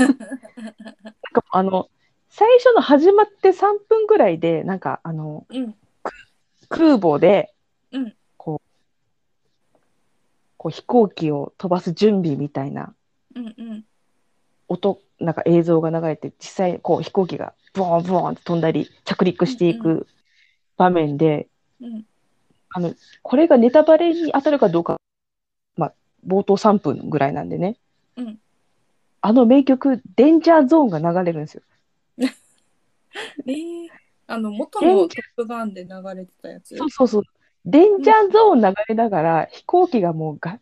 なんかあの、最初の始まって3分ぐらいで、なんかあの、
うん。
空母で、
うん
こう、こう飛行機を飛ばす準備みたいな
うんうん。
音、なんか映像が流れて、実際こう飛行機がボーンボーンって飛んだり、着陸してい
うん
く場面で、
うん。
あの、これがネタバレに当たるかどうか、まあ、冒頭3分ぐらいなんでね。
うん
あの名曲、デンジャーゾーンが流れるんですよ。
えー、あの、元の「トップガン」で流れてたやつ
そうそうそう。デンジャーゾーン流れながら、飛行機がもうが、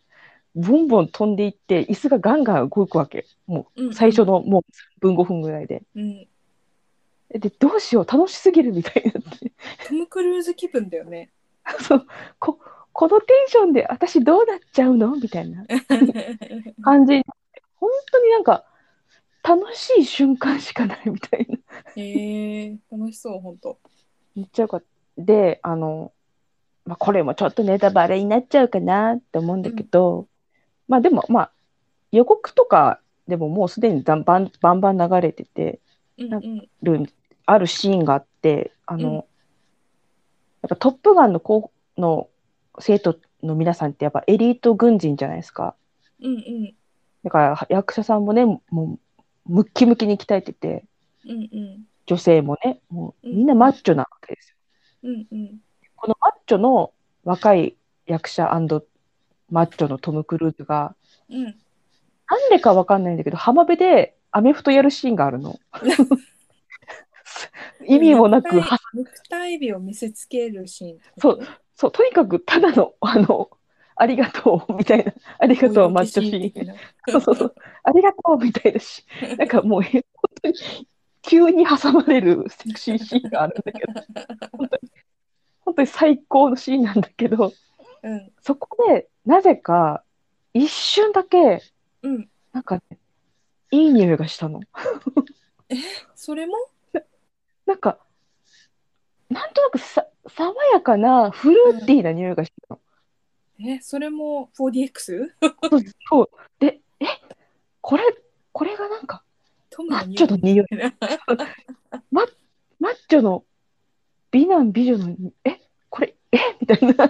ボンボン飛んでいって、椅子がガンガン動くわけ。も
う
最初のもう3分5分ぐらいで。
うん。
で、どうしよう、楽しすぎるみたいになって。
トム・クルーズ気分だよね。
そうここのテンションで私どうなっちゃうの？みたいな 感じ本当になんか楽しい瞬間しかないみたいな。
えー、楽しそう、ほんと。
めっちゃよかった。で、あの、まあ、これもちょっとネタバレになっちゃうかなって思うんだけど、まあでも、まあ、予告とかでももうすでにバンバンバンバン流れてて
うんうん。
る、あるシーンがあって、あの、
うん
やっぱトップガンのの生徒の皆さんってやっぱエリート軍人じゃないですか。
うんうん。
だから役者さんもね、もうムッキムキに鍛えてて、
うんうん。
女性もね、もう
うん
みんなマッチョなわけですよ。
うんうん。
このマッチョの若い役者マッチョのトム・クルーズが、
うん。
なんでかわかんないんだけど、浜辺でアメフトやるシーンがあるの。意味もなく、は
肉体美を見せつけるシーン。
そう。そう、とにかくただの、あの、ありがとうみたいな、ありがとうマッチョシーン。
ン。
そうそうそう。ありがとうみたいなし、なんかもう、本当に、急に挟まれるセクシーシーンがあるんだけど、本当に、本当に最高のシーンなんだけど、
うん。
そこで、なぜか、一瞬だけ、
うん。
なんか、ね、いい匂いがしたの。
それも？
なんか、なんとなくさ、爽やかな、フルーティーな匂いがしたの。
え、それも 4DX?
そうそう。で、え、これ、これがなんか、マッチョの匂い。マッチョの美男美女の、え、これ、え？みたいな。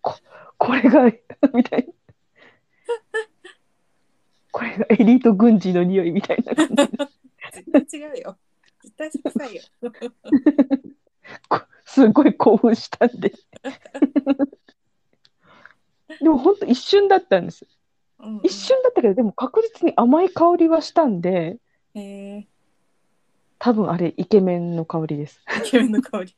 ここれが、みたいな。これがエリート軍人の匂いみたいな感じ。
違うよ。絶対臭いよ。
こすごい興奮したんで。でも本当一瞬だったんです。
うんうん
一瞬だったけど、でも確実に甘い香りはしたんで、
へえ
多分あれイケメンの香りです。
イケメンの香り。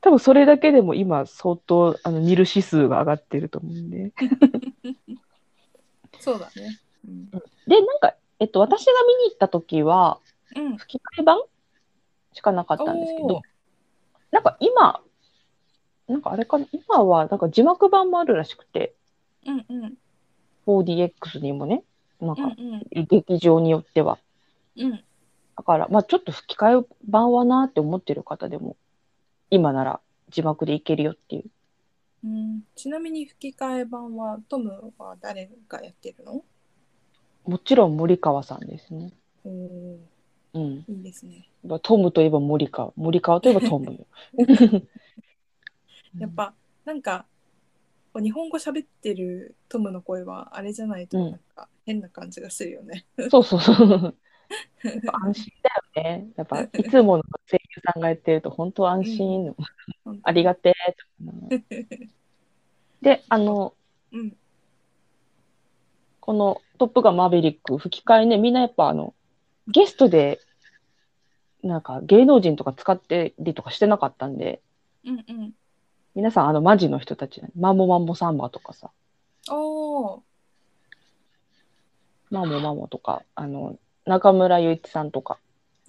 多分それだけでも今相当あの見る指数が上がってると思うんで。
そうだね。うん。
で、なんか、えっと、私が見に行った時は、
うん。
吹き替え版しかなかったんですけど、なんか今、なんかあれかな、今はなんか字幕版もあるらしくて、
うんうん。
4DX にもね、なんか。劇場によっては。
うん。
だから、まあちょっと吹き替え版はなって思ってる方でも、今なら字幕でいけるよっていう。
うん、ちなみに吹き替え版はトムは誰がやってるの？
もちろん森川さんですね。うん。
いいですね。
トムといえば森川、森川といえばトムよ。
やっぱなんか日本語喋ってるトムの声はあれじゃないと
うん
なんか変な感じがするよね。
そうそうそう。安心だよね。やっぱいつもの声優さんがやってると本当安心、ありがてえとで、あの、
うん。
このトップガンマーヴェリック吹き替えね、みんなやっぱあの、ゲストでなんか芸能人とか使ってりとかしてなかったんで、
うんうん。
皆さんあのマジの人たち、マンモマンモサンバとかさ、
おー。
マンモマンモとか、あの、中村祐一さんとか、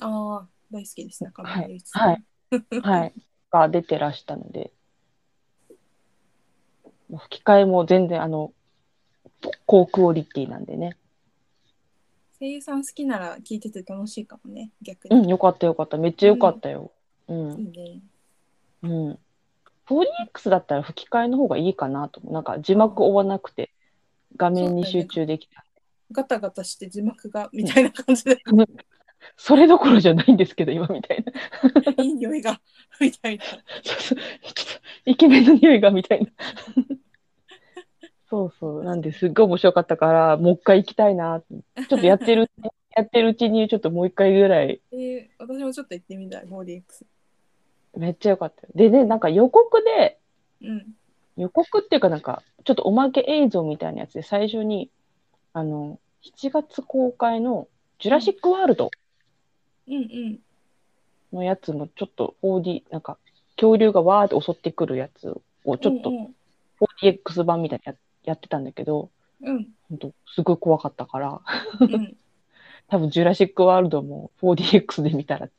ああ、大好きです。中村
はい
祐一さん。
はい はい、が出てらしたので、吹き替えも全然あの、高クオリティなんでね。
声優さん好きなら聞いてて楽しいかもね、逆に。
うん、よかったよかった。めっちゃよかったよ。うん。
いいね。
うん。4DX だったら吹き替えの方がいいかなと思う。なんか字幕追わなくて画面に集中できた。
ガタガタして字幕が みたいな感じで、
それどころじゃないんですけど、今みたいな。
いい匂いが、みたいな。
イケメンの匂いがみたいな。そうそう。なんですっごい面白かったから、もう一回行きたいな。ちょっとやってる、やってるうちにちょっともう一回ぐらい、
えー、私もちょっと行ってみたい、4DX。
めっちゃよかったよ。でね、なんか予告で、
うん。
予告っていうかなんか、ちょっとおまけ映像みたいなやつで最初に、あの、7月公開のジュラシックワールド
うんうん。
のやつもちょっと 4D、なんか、恐竜がわーって襲ってくるやつをちょっと
うん
4DX 版みたいなややってたんだけど、
うん。
本当すごい怖かったから、
うん。うん。
多分ジュラシックワールドも 4DX で見たら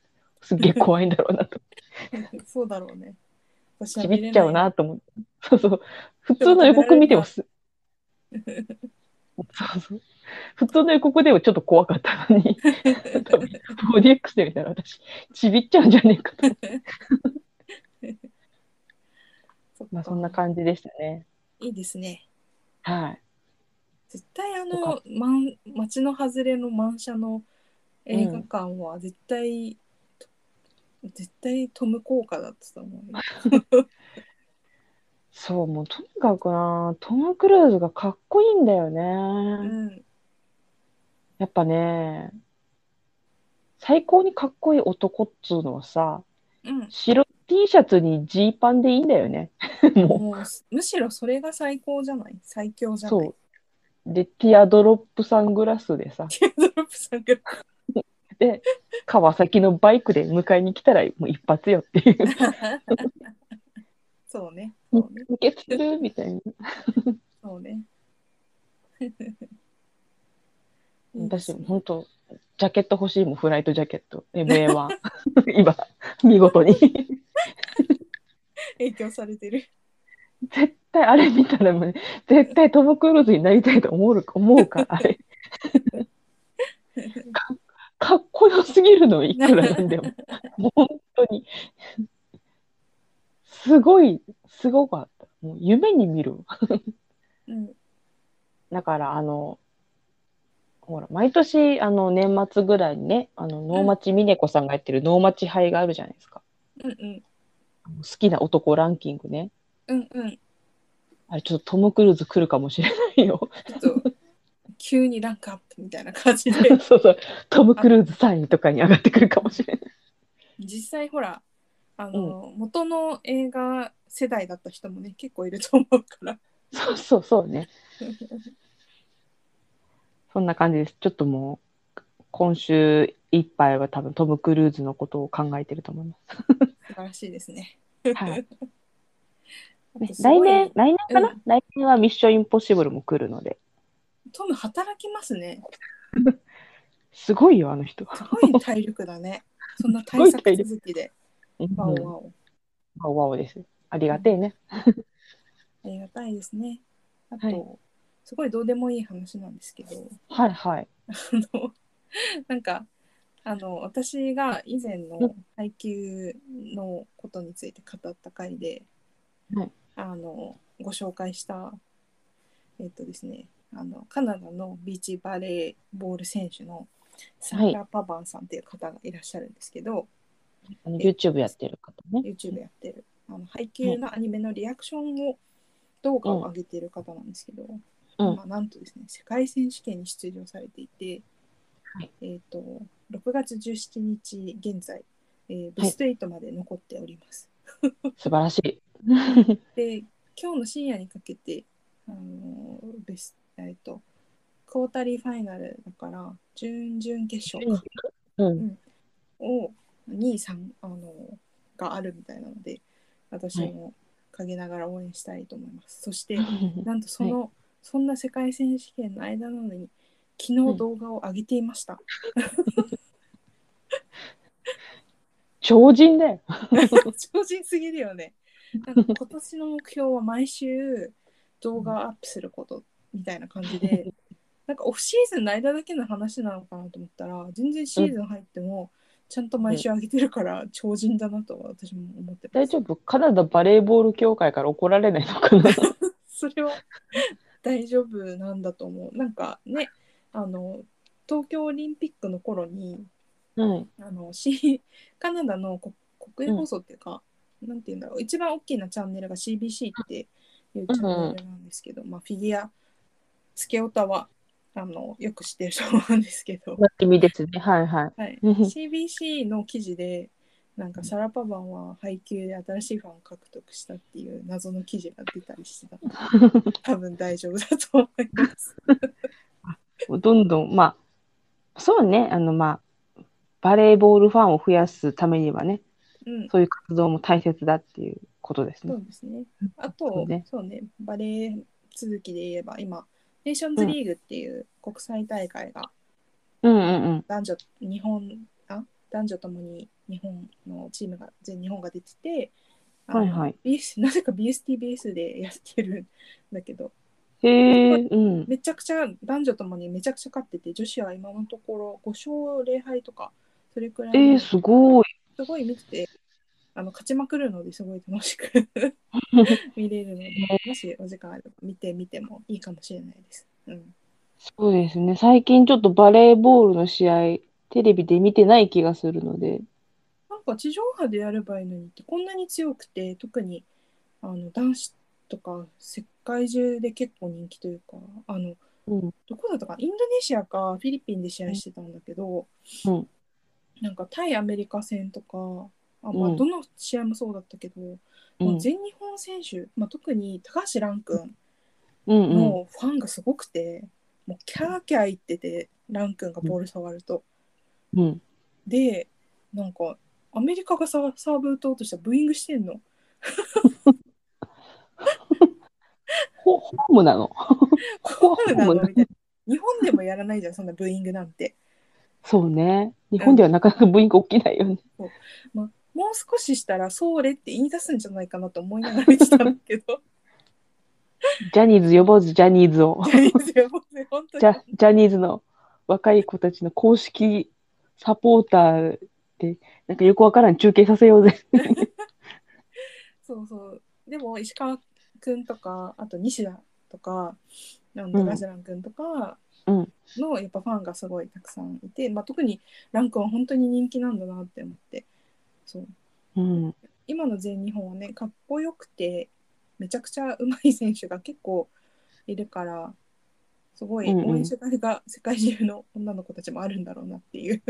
すっげえ怖いんだろうなと。
そうだろうね。私は
ちびっちゃうな。と思って。そうそう。普通の予告見てもす、そうそう。普通の予告でもちょっと怖かったのに、多分 4DX で見たら私、ちびっちゃうんじゃねえかと。まあそんな感じでしたね。
いいですね。
はい。
絶対あ
よ
の
か、
まん、街の外れの満車の映画館は絶対、絶対トム効果だったと思うよ。
そう、もうとにかくな、トム・クルーズがかっこいいんだよね。
うん。
やっぱね、最高にかっこいい男っつうのはさ、
うん。
白 T シャツにジーパンでいいんだよね。も
もうむしろそれが最高じゃない？最強
う、
じゃない？
そう。で、ティアドロップサングラスでさ、
ティアドロップさんが
で、川崎のバイクで迎えに来たらもう一発よっていう。
そうね。
受けするみたいな。
そうね。
私、本当ジャケット欲しいもん、フライトジャケット。MA1。今、見事に。
影響されてる。
絶対あれ見たらもうね、絶対トム・クルーズになりたいと思う思うから、あれ。かかっこよすぎるの、いくらなんでも。もう本当に。すごい、すごかった。もう夢に見る。
うん。
だから、あの、ほら、毎年、あの、年末ぐらいにね、あの、能町みね子さんがやってる能町杯があるじゃないですか。
うんうん。
好きな男ランキングね。
うんうん。
あれ、ちょっとトム・クルーズ来るかもしれないよ。
ちょっと、急にランクアップみたいな感じで。
そうそう。トム・クルーズ3位とかに上がってくるかもしれない。
実際ほら、あの、元の映画世代だった人もね、結構いると思うから。
そうそうそうね。そんな感じです。ちょっともう、今週いっぱいは多分トム・クルーズのことを考えてると思いま
素晴らしいですね。
す。はい 来年、来年かな、
うん
来年はミッション・インポッシブルも来るので、
トム働きますね。
すごいよ、あの人。
すごい体力だね。そんな対策続きで。
うん
ワオワオ。
ワオワオです。ありがてえね。
ありがたいですね。あと、
はい
すごいどうでもいい話なんですけど、
はいはい。
あのなんかあの私が以前の配給のことについて語った回で、
はい
あのご紹介したえっ、とですねあのカナダのビーチバレーボール選手のサーラ・パバンさんっていう方がいらっしゃるんですけど、
あの YouTube やってる方ね。
YouTube やってるあの配給のアニメのリアクションを動画を上げている方なんですけど、
うん
まあ、なんとですね世界選手権に出場されていて、
はい
えっ、と6月17日現在、えーベスト8まで残っております。
素晴らしい。
で今日の深夜にかけてあのーベスえっ、とクォータリーファイナルだから準々決勝か
うん。
を、にさんあのがあるみたいなので私も陰ながら応援したいと思います。そして なんとその、そんな世界選手権の間なのに昨日動画を上げていました。
超人だよ。
超人すぎるよね。なんか今年の目標は毎週動画をアップすることみたいな感じで、なんかオフシーズンの間だけの話なのかなと思ったら、全然シーズン入ってもちゃんと毎週上げてるから超人だなと私も思ってます。
大丈夫カナダバレーボール協会から怒られないのかな？
それは大丈夫なんだと思う。なんかね、あの東京オリンピックの頃に
はい。
あの、C、カナダの国国営放送っていうか、なんていうんだろう一番大きなチャンネルが CBC っていうチャンネルなんですけど、まあフィギュアスケオタはあのよく知ってると思うんですけど、
なじみですね。はいはい。
はい、
うん
CBC の記事でなんかサラパバンは配給で新しいファンを獲得したっていう謎の記事が出たりしてた 多分大丈夫だと思います。
どんどん、まあ、そうね、あの、まあ、バレーボールファンを増やすためにはね、
うん、
そういう活動も大切だっていうことですね
そ。うですね。あ
そ
と
うね
そうねバレー続きで言えば今ネーションズリーグっていう国際大会が
うんうんうん。
男女日本あ男女ともに日本のチームが全日本が出てて、
はいはい
BS なぜか BSTBS でやってるんだけど
へえ、うん。
めちゃくちゃ男女ともにめちゃくちゃ勝ってて女子は今のところ5勝0敗とかそれくらいの
えー、すごい。
すごい見ててあの勝ちまくるのですごい楽しく 見れるのでもしお時間あれば見てみてもいいかもしれないです。うん、
そうですね。最近ちょっとバレーボールの試合、テレビで見てない気がするので。
なんか地上波でやればいいのにってこんなに強くて特にあの男子とか世界中で結構人気というかあの
うん。
どこだったかな？インドネシアかフィリピンで試合してたんだけど、
うん
なんか対アメリカ戦とかあ、まあ、
うん
どの試合もそうだったけど、
うん
もう全日本選手、まあ、特に高橋藍君
うんうん。
のファンがすごくて、もうキャーキャー言ってて藍君がボール触ると。
うん。
でなんかアメリカがさサーブ打とうとしたらブーイングしてんの。
ホホームなの？
ホームなの？みたいな。日本でもやらないじゃんそんなブーイングなんて。
そうね。日本ではなかなかブーイング起きないよね。
まあ、もう少ししたら「それ」って言い出すんじゃないかなと思いながら見てたんだけど。
ジャニーズ呼ぼうぜ、ジャニーズを。
ジャニーズよ本当に。
ジャジャニーズの若い子たちの公式サポーターで、なんかよくわからん中継させようぜ。
そうそう。でも石川君とかあと西田とかなん
うん。
だラジラン君とか
うん。
のやっぱファンがすごいたくさんいて、まあ、特にラン君は本当に人気なんだなって思ってそう
うん。
今の全日本はねかっこよくてめちゃくちゃ上手い選手が結構いるからすごい応援しがいが世界中の女の子たちもあるんだろうなっていう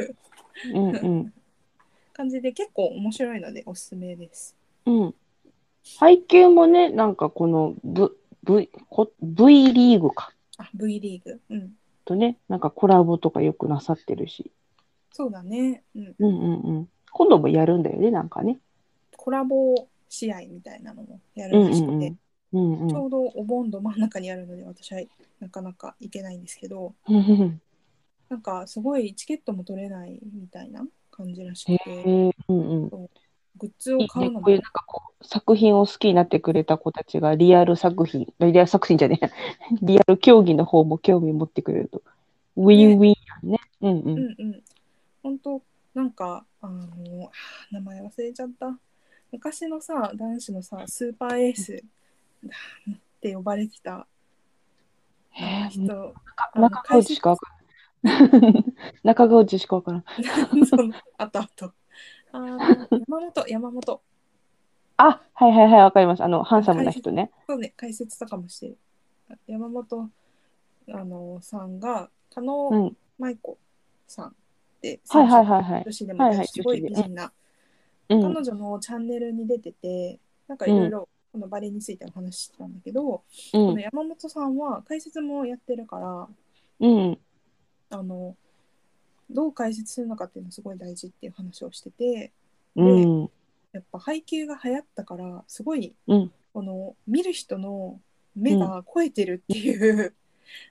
うんうん。
感じで結構面白いのでおすすめです。
うん。配球もね、なんかこの V, v, こ v リーグか。
あ V リーグうん
とね、なんかコラボとかよくなさってるし。
そうだね、うん、
うんうんうん。今度もやるんだよね、なんかね。
コラボ試合みたいなのもやるらしくて、
んうん。うん
ちょうどお盆の真ん中にあるので私はなかなか行けないんですけど
うん。
なんかすごいチケットも取れないみたいな感じらし
へ
くて
え、うんうん。
グッズを
いいね、
買うのも
こういうなんかこう作品を好きになってくれた子たちがリアル作品、リアル作品じゃねえ、リアル競技の方も興味持ってくれると、ウィンウィンやんね。うんう。
うんんうん本当なんかあの名前忘れちゃった昔のさ男子のさスーパーエースだって呼ばれてた人
中川内しかわからん。中川内しかわからん。
あとあとあー山本山本
あ、はいはいはい、わかります。あの、ハンサムな人ね。
そうね解説とかもしてる山本あのさんが加納
うん。
舞子さんで、
はいはいはいはい。
女子でもすごい美人な、
うん。
彼女のチャンネルに出ててなんかいろいろこのバレーについてお話ししてたんだけど、
うん
この。山本さんは解説もやってるから
うん。
あのどう解説するのかっていうのがすごい大事っていう話をしてて
うん。
やっぱ配給が流行ったからすごい
うん。
この見る人の目が超えてるっていう、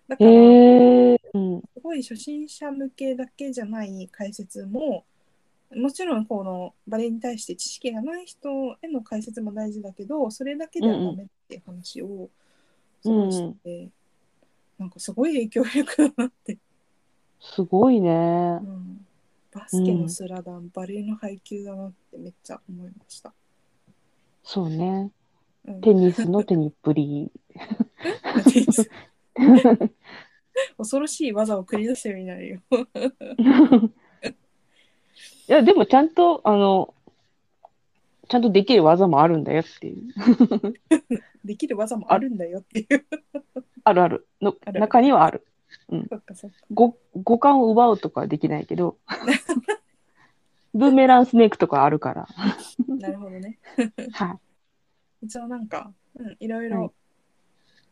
だか
へ
ら。すごい初心者向けだけじゃない解説ももちろんこのバレエに対して知識がない人への解説も大事だけどそれだけではダメっていう話をすごいしてて、なんかすごい影響力だなって、
すごいね
う。ん、バスケのスラダン、バレエの配球だなってめっちゃ思いました。
そうね。
うん、
テニスの テニプリ。
恐ろしい技を繰り出してるようになるよ。
いや、でもちゃんと、あの、ちゃんとできる技もあるんだよっていう。
できる技もあるんだよっていう。
あるある。の中にはある。
そっかそっか。
ご五感を奪うとかはできないけど、ブーメランスネークとかあるから。
なるほどね。
はい。
一応なんか、うん、いろいろ、
はい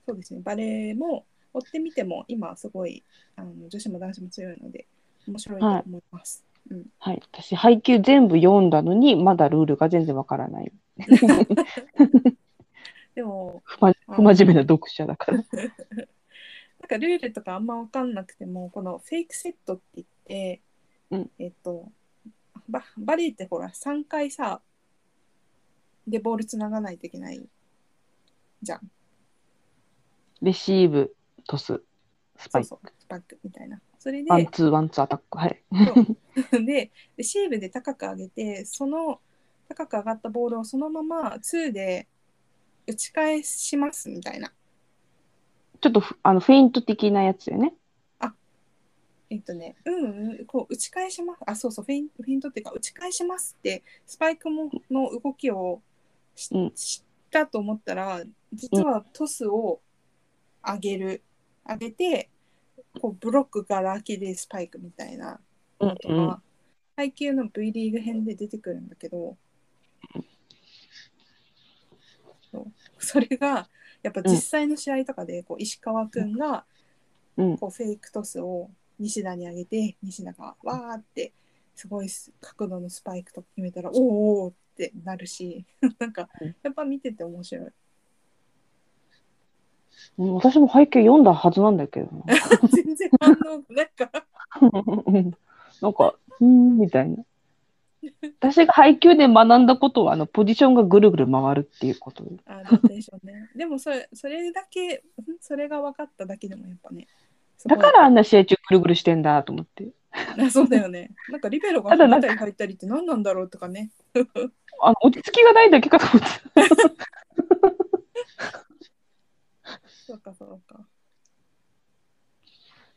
そうですね、バレエも追ってみても今すごいあの女子も男子も強いので面白いと思います。うん、
はい。私、配給全部読んだのに、まだルールが全然わからない。
でも
不真面目な読者だから。
なんかルールとかあんま分かんなくてもこのフェイクセットって言って、
うん
えっとババレエってほら3回さでボールつながないといけないじゃん。
レシーブ、トス、スパイク。
そうそうスパイクみたいな。それで
ワンツー、ワンツーアタック。はい。
でレシーブで高く上げてその高く上がったボールをそのまま2で打ち返しますみたいな。
ちょっとフあのフェイント的なやつよね。
えっとね、うんうん、こう打ち返します。あ、そうそう、フェインフェイントっていうか、打ち返しますって、スパイクもの動きをしたと思ったら、実はトスを上げる、上げて、こうブロックがラキでスパイクみたいなのとか、
うん。うん
配球の V リーグ編で出てくるんだけど、それが、やっぱ実際の試合とかで、こう石川くんが、
うん。
こうフェイクトスを西田に上げて西田がわーってすごい角度のスパイクとか決めたらおーおーってなるし なんか
うん。
やっぱ見てて面白い
うん私も配給読んだはずなんだけどな。
全然反応なんか
うん なんか、うーん、みたいな。私が配給で学んだことは、あの、ポジションがぐるぐる回るっていうこと。
あローテーションねでもそれそれだけそれが分かっただけでもやっぱね
だからあんな試合中ぐるぐるしてんだと思って。
あ そうだよねなんかリベロが入ったり入ったりって何なんだろうとかね
あの、落ち着きがないだけかと思って。
そうかそうか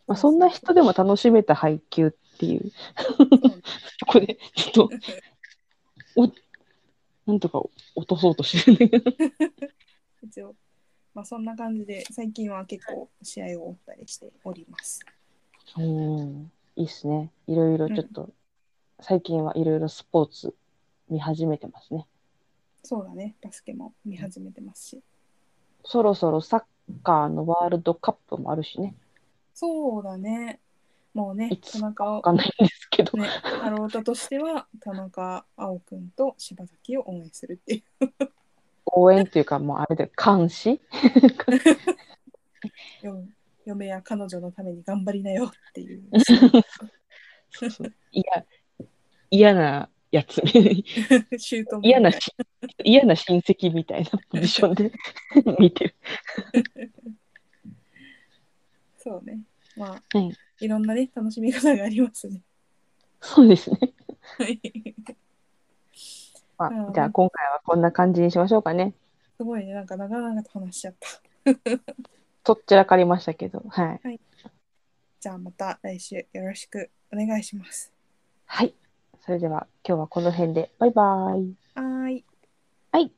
まあ、そんな人でも楽しめた配給っていう。こで、ちょっと、お、なんとか落とそうとしてるね。
一応まあそんな感じで最近は結構試合を追ったりしております
うん、いいっすね。いろいろちょっと、最近はいろいろスポーツ見始めてますね。
そうだね、バスケも見始めてますし。
そろそろサッカーのワールドカップもあるしね。
そうだね。もうね
い、つ
田中を、
わかんないんですけど。
ね、ハロータとしては、田中碧くんと柴崎を応援するっていう。
応援っていうか、もうあれで監視？
よ嫁や彼女のために頑張りなよっていう。
そうそういや、嫌なやつ。嫌なし、嫌な親戚みたいなポジションで 見てる。
そうね。まあ、
はい
いろんなね、楽しみ方がありますね。
そうですね。
はい
まあ
うん
じゃあ今回はこんな感じにしましょうかね。
すごいね、なんか長々と話しちゃった。
とっちらかりましたけど。はい。
じゃあまた来週よろしくお願いします。
はい。それでは今日はこの辺で。バイバイ。はい。はい。